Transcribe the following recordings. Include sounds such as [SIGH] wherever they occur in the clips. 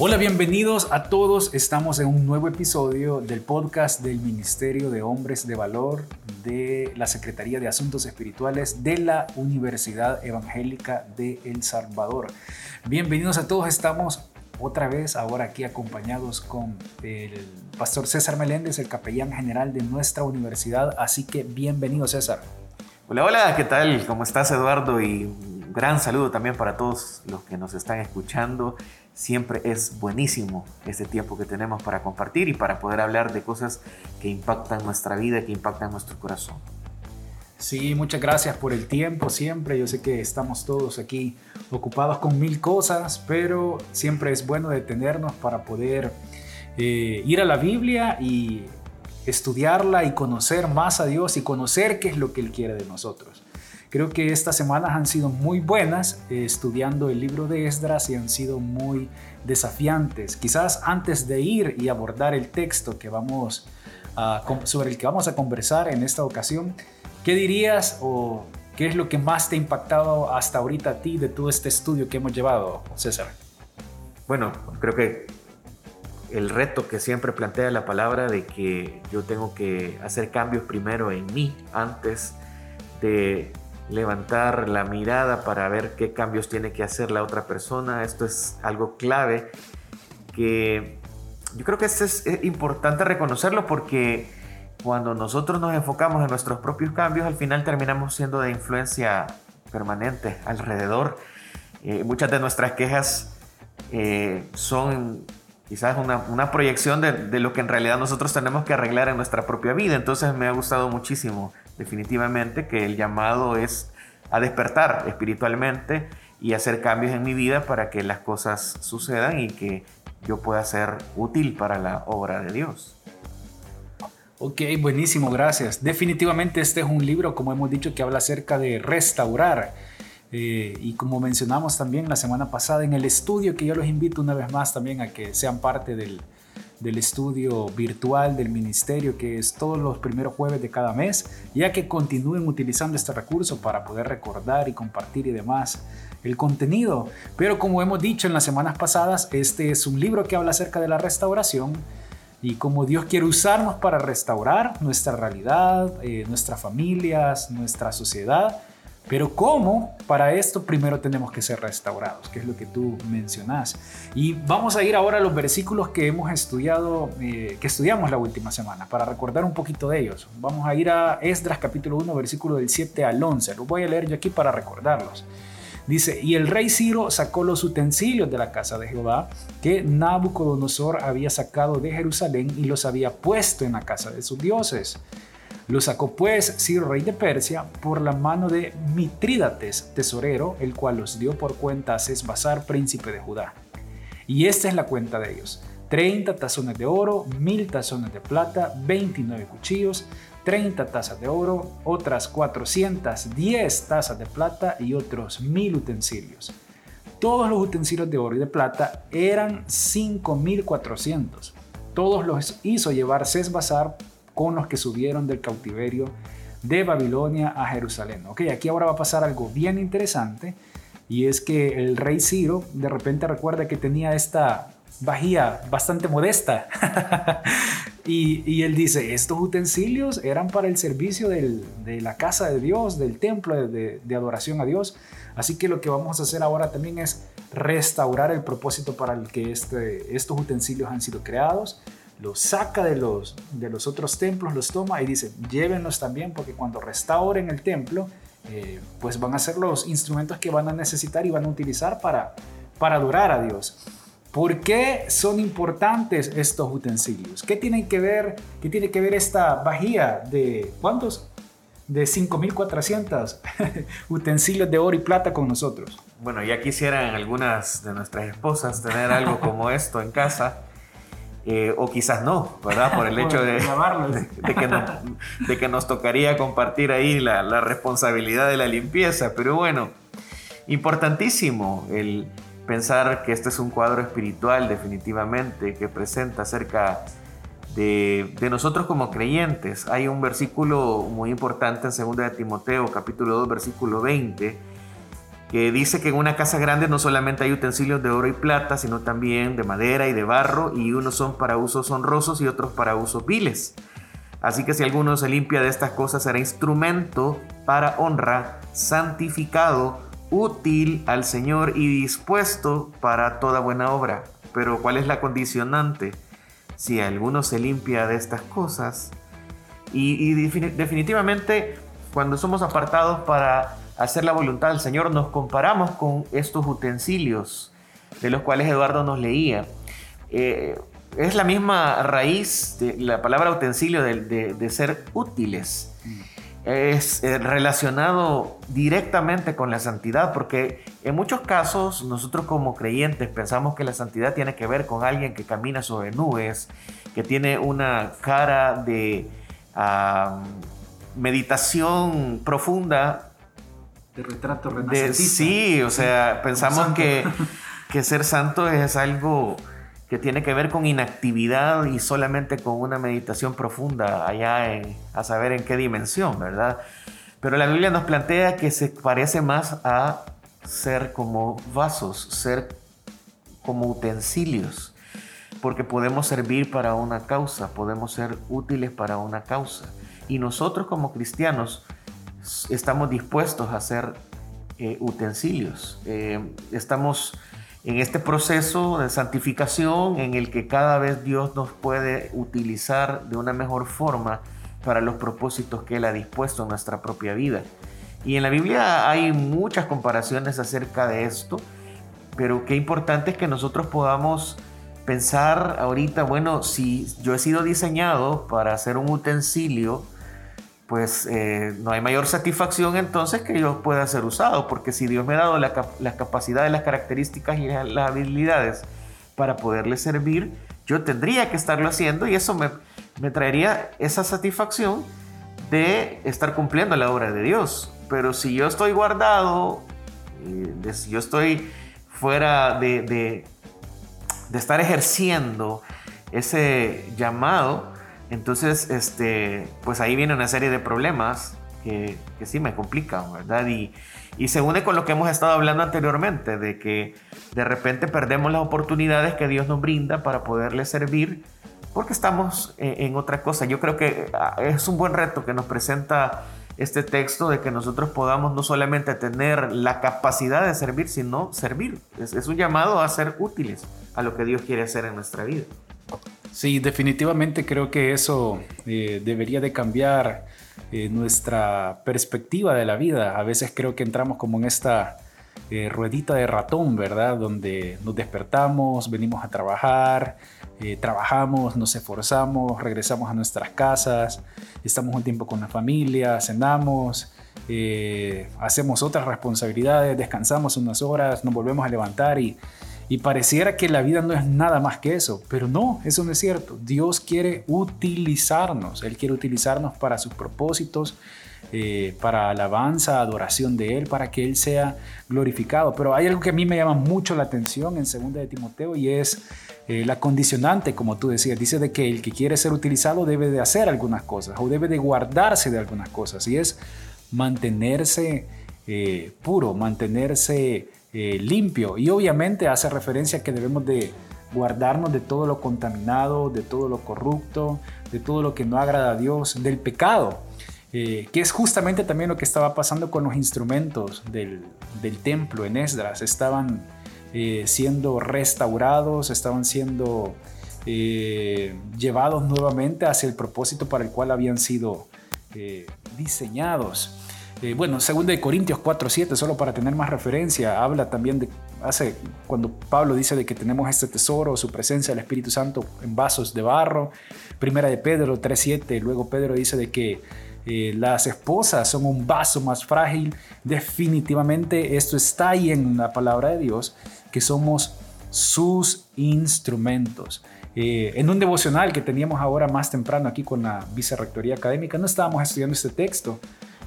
Hola, bienvenidos a todos. Estamos en un nuevo episodio del podcast del Ministerio de Hombres de Valor de la Secretaría de Asuntos Espirituales de la Universidad Evangélica de El Salvador. Bienvenidos a todos. Estamos otra vez ahora aquí acompañados con el pastor César Meléndez, el capellán general de nuestra universidad. Así que bienvenido César. Hola, hola, ¿qué tal? ¿Cómo estás Eduardo? Y un gran saludo también para todos los que nos están escuchando siempre es buenísimo este tiempo que tenemos para compartir y para poder hablar de cosas que impactan nuestra vida, que impactan nuestro corazón. Sí, muchas gracias por el tiempo siempre. Yo sé que estamos todos aquí ocupados con mil cosas, pero siempre es bueno detenernos para poder eh, ir a la Biblia y estudiarla y conocer más a Dios y conocer qué es lo que Él quiere de nosotros. Creo que estas semanas han sido muy buenas eh, estudiando el libro de Esdras y han sido muy desafiantes. Quizás antes de ir y abordar el texto que vamos sobre el que vamos a conversar en esta ocasión, ¿qué dirías o qué es lo que más te ha impactado hasta ahorita a ti de todo este estudio que hemos llevado, César? Bueno, creo que el reto que siempre plantea la palabra de que yo tengo que hacer cambios primero en mí antes de levantar la mirada para ver qué cambios tiene que hacer la otra persona. Esto es algo clave que yo creo que es, importante reconocerlo porque cuando nosotros nos enfocamos en nuestros propios cambios, al final terminamos siendo de influencia permanente alrededor. Eh, muchas de nuestras quejas eh, son quizás una, proyección de, de, lo que en realidad nosotros tenemos que arreglar en nuestra propia vida. Entonces me ha gustado muchísimo definitivamente que el llamado es a despertar espiritualmente y hacer cambios en mi vida para que las cosas sucedan y que yo pueda ser útil para la obra de Dios. Ok, buenísimo, gracias. Definitivamente este es un libro, como hemos dicho, que habla acerca de restaurar. Eh, y como mencionamos también la semana pasada en el estudio, que yo los invito una vez más también a que sean parte del, del estudio virtual del ministerio, que es todos los primeros jueves de cada mes, ya que continúen utilizando este recurso para poder recordar y compartir y demás el contenido. Pero como hemos dicho en las semanas pasadas, este es un libro que habla acerca de la restauración y cómo Dios quiere usarnos para restaurar nuestra realidad, eh, nuestras familias, nuestra sociedad pero ¿cómo? Para esto primero tenemos que ser restaurados, que es lo que tú mencionas. Y vamos a ir ahora a los versículos que hemos estudiado, eh, que estudiamos la última semana, para recordar un poquito de ellos. Vamos a ir a Esdras capítulo 1, versículo del 7 al 11. Los voy a leer yo aquí para recordarlos. Dice, y el rey Ciro sacó los utensilios de la casa de Jehová que Nabucodonosor había sacado de Jerusalén y los había puesto en la casa de sus dioses lo sacó pues Ciro, rey de Persia, por la mano de Mitrídates, tesorero, el cual los dio por cuenta a Sesbazar, príncipe de Judá. Y esta es la cuenta de ellos. 30 tazones de oro, 1000 tazones de plata, 29 cuchillos, 30 tazas de oro, otras 410 tazas de plata y otros 1000 utensilios. Todos los utensilios de oro y de plata eran 5400. Todos los hizo llevar Sesbazar con los que subieron del cautiverio de Babilonia a Jerusalén. Ok, aquí ahora va a pasar algo bien interesante y es que el rey Ciro de repente recuerda que tenía esta vajilla bastante modesta [LAUGHS] y, él dice, estos utensilios eran para el servicio de la casa de Dios, del templo de, adoración a Dios. Así que lo que vamos a hacer ahora también es restaurar el propósito para el que este, estos utensilios han sido creados los saca de los, de los otros templos, los toma y dice, llévenlos también porque cuando restauren el templo, eh, pues van a ser los instrumentos que van a necesitar y van a utilizar para, para adorar a Dios. ¿Por qué son importantes estos utensilios? ¿Qué tiene que ver, qué tiene que ver esta vajilla de cuántos? De 5.400 [LAUGHS] utensilios de oro y plata con nosotros. Bueno, ya quisieran algunas de nuestras esposas tener algo como esto en casa. Eh, o quizás no, ¿verdad? Por el [LAUGHS] hecho de, de, que nos tocaría compartir ahí la, la, responsabilidad de la limpieza. Pero bueno, importantísimo el pensar que este es un cuadro espiritual definitivamente que presenta acerca de, de nosotros como creyentes. Hay un versículo muy importante en 2 de Timoteo capítulo 2 versículo 20 que dice que en una casa grande no solamente hay utensilios de oro y plata, sino también de madera y de barro, y unos son para usos honrosos y otros para usos viles. Así que si alguno se limpia de estas cosas será instrumento para honra, santificado, útil al Señor y dispuesto para toda buena obra. Pero ¿cuál es la condicionante? Si alguno se limpia de estas cosas, y, definitivamente cuando somos apartados para hacer la voluntad del Señor, nos comparamos con estos utensilios de los cuales Eduardo nos leía. Eh, es la misma raíz de la palabra utensilio de, ser útiles. Es eh, relacionado directamente con la santidad, porque en muchos casos nosotros como creyentes pensamos que la santidad tiene que ver con alguien que camina sobre nubes, que tiene una cara de meditación profunda. De retrato de, Sí, o sea, pensamos que, [LAUGHS] que ser santo es algo que tiene que ver con inactividad y solamente con una meditación profunda allá en, a saber en qué dimensión, ¿verdad? Pero la Biblia nos plantea que se parece más a ser como vasos, ser como utensilios, porque podemos servir para una causa, podemos ser útiles para una causa. Y nosotros como cristianos estamos dispuestos a ser eh, utensilios, eh, estamos en este proceso de santificación en el que cada vez Dios nos puede utilizar de una mejor forma para los propósitos que Él ha dispuesto en nuestra propia vida. Y en la Biblia hay muchas comparaciones acerca de esto, pero qué importante es que nosotros podamos pensar ahorita, bueno, si yo he sido diseñado para ser un utensilio, pues eh, no hay mayor satisfacción entonces que yo pueda ser usado, porque si Dios me ha dado las capacidades, las características y las habilidades para poderle servir, yo tendría que estarlo haciendo y eso me, me traería esa satisfacción de estar cumpliendo la obra de Dios. Pero si yo estoy guardado, eh, si yo estoy fuera de, de estar ejerciendo ese llamado, entonces, este, pues ahí viene una serie de problemas que, sí me complican, ¿verdad? Y, y, se une con lo que hemos estado hablando anteriormente, de que de repente perdemos las oportunidades que Dios nos brinda para poderle servir porque estamos en, en otra cosa. Yo creo que ah, es un buen reto que nos presenta este texto de que nosotros podamos no solamente tener la capacidad de servir, sino servir. Es un llamado a ser útiles a lo que Dios quiere hacer en nuestra vida. Sí, definitivamente creo que eso eh, debería de cambiar eh, nuestra perspectiva de la vida. A veces creo que entramos como en esta eh, ruedita de ratón, ¿verdad? Donde nos despertamos, venimos a trabajar, trabajamos, nos esforzamos, regresamos a nuestras casas, estamos un tiempo con la familia, cenamos, hacemos otras responsabilidades, descansamos unas horas, nos volvemos a levantar y y pareciera que la vida no es nada más que eso, pero no, eso no es cierto. Dios quiere utilizarnos, Él quiere utilizarnos para sus propósitos, eh, para alabanza, adoración de Él, para que Él sea glorificado. Pero hay algo que a mí me llama mucho la atención en 2 de Timoteo y es eh, la condicionante, como tú decías. Dice de que el que quiere ser utilizado debe de hacer algunas cosas o debe de guardarse de algunas cosas y es mantenerse eh, puro, mantenerse eh, limpio. Y obviamente hace referencia a que debemos de guardarnos de todo lo contaminado, de todo lo corrupto, de todo lo que no agrada a Dios, del pecado. Eh, que es justamente también lo que estaba pasando con los instrumentos del, templo en Esdras. Estaban eh, siendo restaurados, estaban siendo llevados nuevamente hacia el propósito para el cual habían sido diseñados. Eh, bueno, 2 de Corintios 4:7, solo para tener más referencia, habla también de hace cuando Pablo dice de que tenemos este tesoro, su presencia del Espíritu Santo en vasos de barro. Primera de Pedro 3:7, luego Pedro dice de que eh, las esposas son un vaso más frágil. Definitivamente esto está ahí en la palabra de Dios, que somos sus instrumentos. Eh, en un devocional que teníamos ahora más temprano aquí con la Vicerrectoría Académica, no estábamos estudiando este texto,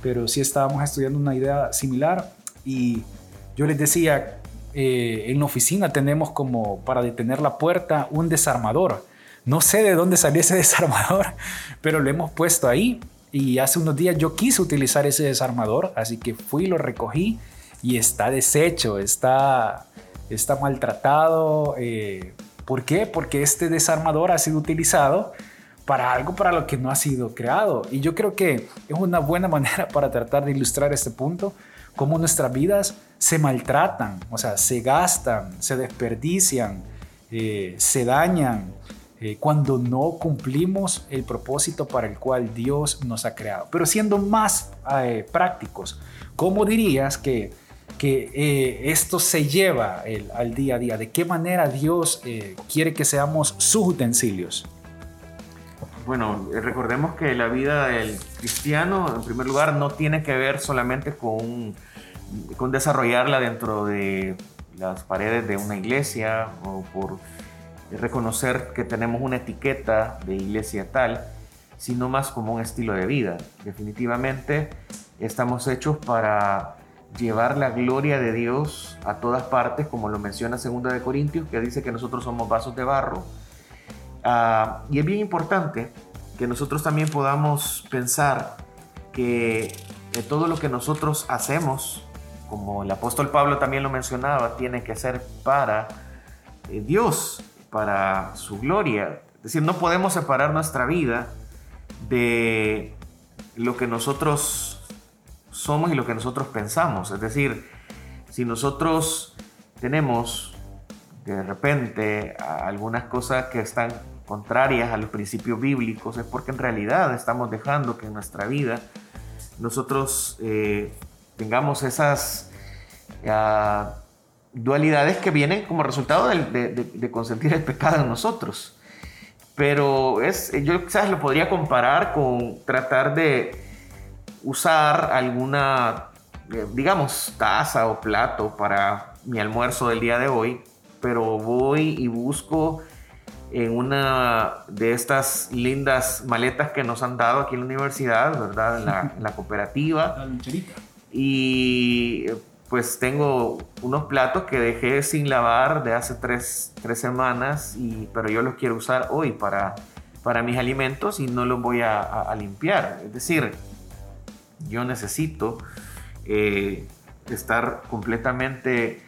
pero sí estábamos estudiando una idea similar y yo les decía, eh, en la oficina tenemos como para detener la puerta un desarmador. No sé de dónde salió ese [LAUGHS] desarmador, pero lo hemos puesto ahí y hace unos días yo quise utilizar ese desarmador, así que fui, lo recogí y está deshecho, está, está maltratado. Eh, ¿Por qué? Porque este desarmador ha sido utilizado para algo para lo que no ha sido creado. Y yo creo que es una buena [LAUGHS] manera para tratar de ilustrar este punto, cómo nuestras vidas se maltratan, o sea, se gastan, se desperdician, eh, se dañan eh, cuando no cumplimos el propósito para el cual Dios nos ha creado. Pero siendo más eh, prácticos, ¿cómo dirías que, que esto se lleva al día a día? ¿De qué manera Dios quiere que seamos sus utensilios? Bueno, recordemos que la vida del cristiano, en primer lugar, no tiene que ver solamente con, con desarrollarla dentro de las paredes de una iglesia o por reconocer que tenemos una etiqueta de iglesia tal, sino más como un estilo de vida. Definitivamente estamos hechos para llevar la gloria de Dios a todas partes, como lo menciona 2 de Corintios, que dice que nosotros somos vasos de barro Ah, y es bien importante que nosotros también podamos pensar que todo lo que nosotros hacemos, como el apóstol Pablo también lo mencionaba, tiene que ser para eh, Dios, para su gloria. Es decir, no podemos separar nuestra vida de lo que nosotros somos y lo que nosotros pensamos. Es decir, si nosotros tenemos de repente algunas cosas que están contrarias a los principios bíblicos, es porque en realidad estamos dejando que en nuestra vida nosotros eh, tengamos esas ah, dualidades que vienen como resultado de, consentir el pecado en nosotros. Pero es, yo quizás lo podría comparar con tratar de usar alguna, eh, digamos, taza o plato para mi almuerzo del día de hoy, pero voy y busco en una de estas lindas maletas que nos han dado aquí en la universidad, ¿verdad? En la, [LAUGHS] cooperativa. y pues tengo unos platos que dejé sin lavar de hace tres, semanas, y, pero yo los quiero usar hoy para, para mis alimentos y no los voy a, limpiar. Es decir, yo necesito eh, estar completamente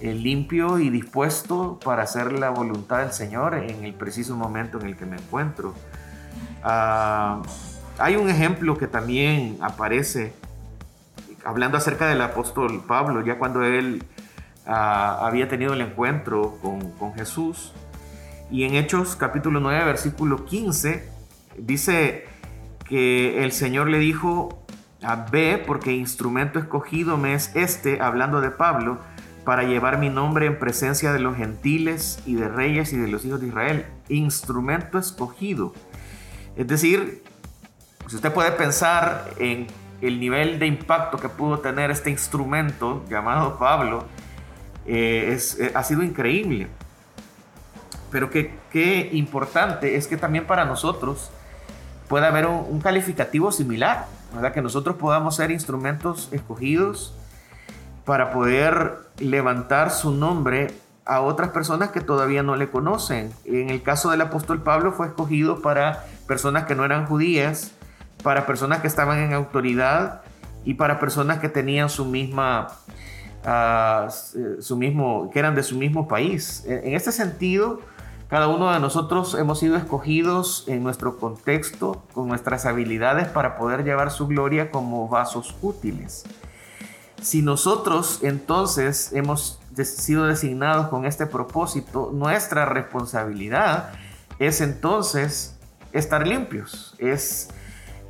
limpio y dispuesto para hacer la voluntad del Señor en el preciso momento en el que me encuentro. Ah, hay un ejemplo que también aparece hablando acerca del apóstol Pablo, ya cuando él ah, había tenido el encuentro con, Jesús. Y en Hechos capítulo 9, versículo 15, dice que el Señor le dijo, a ve porque instrumento escogido me es este, hablando de Pablo, para llevar mi nombre en presencia de los gentiles y de reyes y de los hijos de Israel. Instrumento escogido. Es decir, si usted puede pensar en el nivel de impacto que pudo tener este instrumento llamado Pablo, eh, eh, ha sido increíble. Pero qué, qué, importante es que también para nosotros pueda haber un, un calificativo similar, ¿verdad? que nosotros podamos ser instrumentos escogidos para poder levantar su nombre a otras personas que todavía no le conocen. En el caso del apóstol Pablo fue escogido para personas que no eran judías, para personas que estaban en autoridad y para personas que tenían su misma, uh, su mismo, que eran de su mismo país. En este sentido, cada uno de nosotros hemos sido escogidos en nuestro contexto, con nuestras habilidades para poder llevar su gloria como vasos útiles. Si nosotros entonces hemos sido designados con este propósito, nuestra responsabilidad es entonces estar limpios, es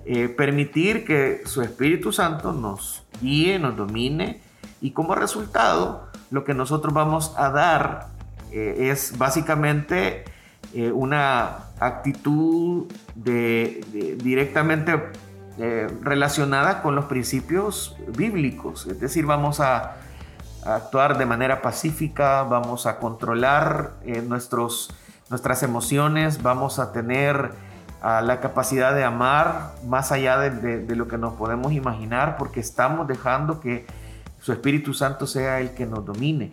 eh, permitir que su Espíritu Santo nos guíe, nos domine y como resultado lo que nosotros vamos a dar eh, es básicamente eh, una actitud de directamente eh, relacionada con los principios bíblicos. Es decir, vamos a, actuar de manera pacífica, vamos a controlar eh, nuestros, nuestras emociones, vamos a tener la capacidad de amar más allá de, lo que nos podemos imaginar, porque estamos dejando que su Espíritu Santo sea el que nos domine.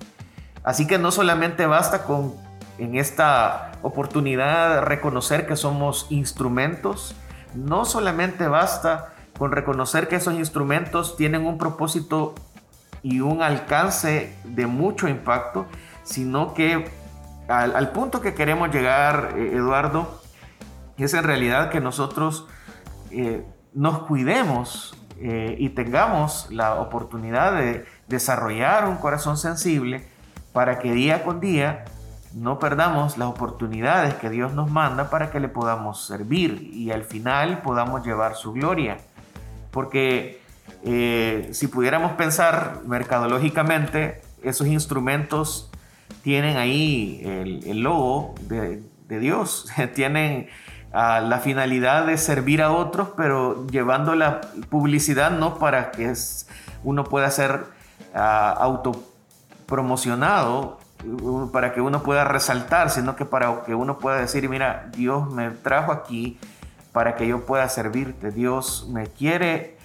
Así que no solamente basta con en esta oportunidad reconocer que somos instrumentos, no solamente basta con reconocer que esos instrumentos tienen un propósito y un alcance de mucho impacto, sino que al, punto que queremos llegar, eh, Eduardo, es en realidad que nosotros eh, nos cuidemos eh, y tengamos la oportunidad de desarrollar un corazón sensible para que día con día no perdamos las oportunidades que Dios nos manda para que le podamos servir y al final podamos llevar su gloria. Porque eh, si pudiéramos pensar mercadológicamente, esos instrumentos tienen ahí el, logo de, Dios, [LAUGHS] tienen ah, la finalidad de servir a otros, pero llevando la publicidad no para que uno pueda ser uh, autopromocionado, para que uno pueda resaltar, sino que para que uno pueda decir, mira, Dios me trajo aquí para que yo pueda servirte, Dios me quiere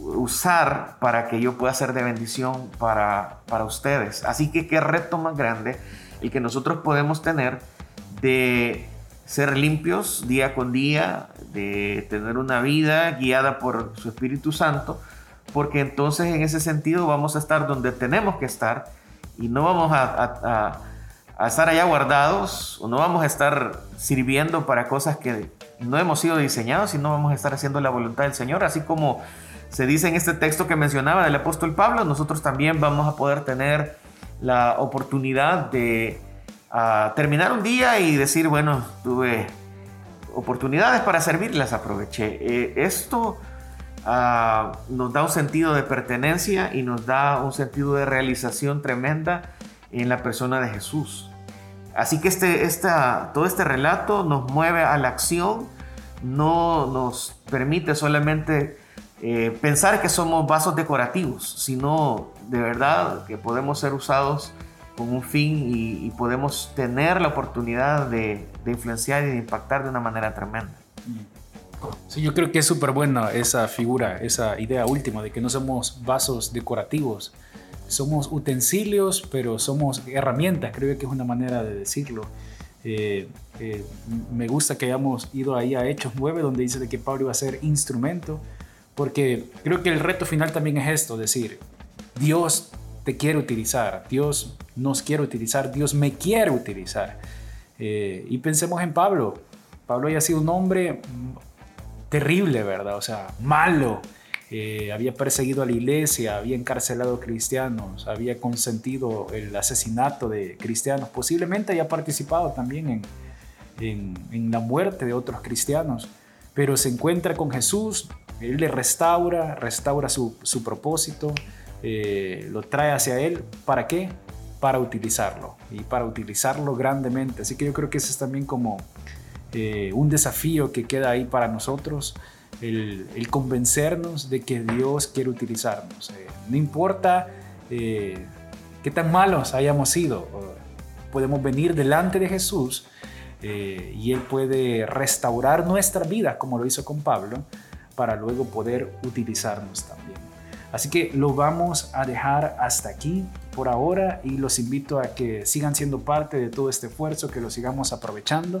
usar para que yo pueda ser de bendición para, para ustedes. Así que qué reto más grande el que nosotros podemos tener de ser limpios día con día, de tener una vida guiada por su Espíritu Santo, porque entonces en ese sentido vamos a estar donde tenemos que estar y no vamos a, a, estar allá guardados o no vamos a estar sirviendo para cosas que no hemos sido diseñados, sino vamos a estar haciendo la voluntad del Señor, así como se dice en este texto que mencionaba del apóstol Pablo, nosotros también vamos a poder tener la oportunidad de terminar un día y decir, bueno, tuve oportunidades para servir, las aproveché. Eh, esto ah, nos da un sentido de pertenencia y nos da un sentido de realización tremenda en la persona de Jesús. Así que este, esta, todo este relato nos mueve a la acción, no nos permite solamente eh, pensar que somos vasos decorativos, sino de verdad que podemos ser usados con un fin y, podemos tener la oportunidad de, influenciar y de impactar de una manera tremenda. Sí, yo creo que es súper buena esa figura, esa idea última de que no somos vasos decorativos, somos utensilios, pero somos herramientas, creo que es una manera de decirlo. Eh, eh, me gusta que hayamos ido ahí a Hechos 9, donde dice de que Pablo iba a ser instrumento porque creo que el reto final también es esto, decir, Dios te quiere utilizar, Dios nos quiere utilizar, Dios me quiere utilizar. Eh, y pensemos en Pablo. Pablo había sido un hombre terrible, ¿verdad? O sea, malo. Eh, había perseguido a la iglesia, había encarcelado cristianos, había consentido el asesinato de cristianos, posiblemente haya participado también en, en la muerte de otros cristianos, pero se encuentra con Jesús, él le restaura, restaura su, propósito, eh, lo trae hacia Él. ¿Para qué? Para utilizarlo y para utilizarlo grandemente. Así que yo creo que ese es también como eh, un desafío que queda ahí para nosotros, el, convencernos de que Dios quiere utilizarnos. Eh, no importa qué tan malos hayamos sido, podemos venir delante de Jesús y Él puede restaurar nuestra vida, como lo hizo con Pablo, para luego poder utilizarnos también. Así que lo vamos a dejar hasta aquí por ahora y los invito a que sigan siendo parte de todo este esfuerzo, que lo sigamos aprovechando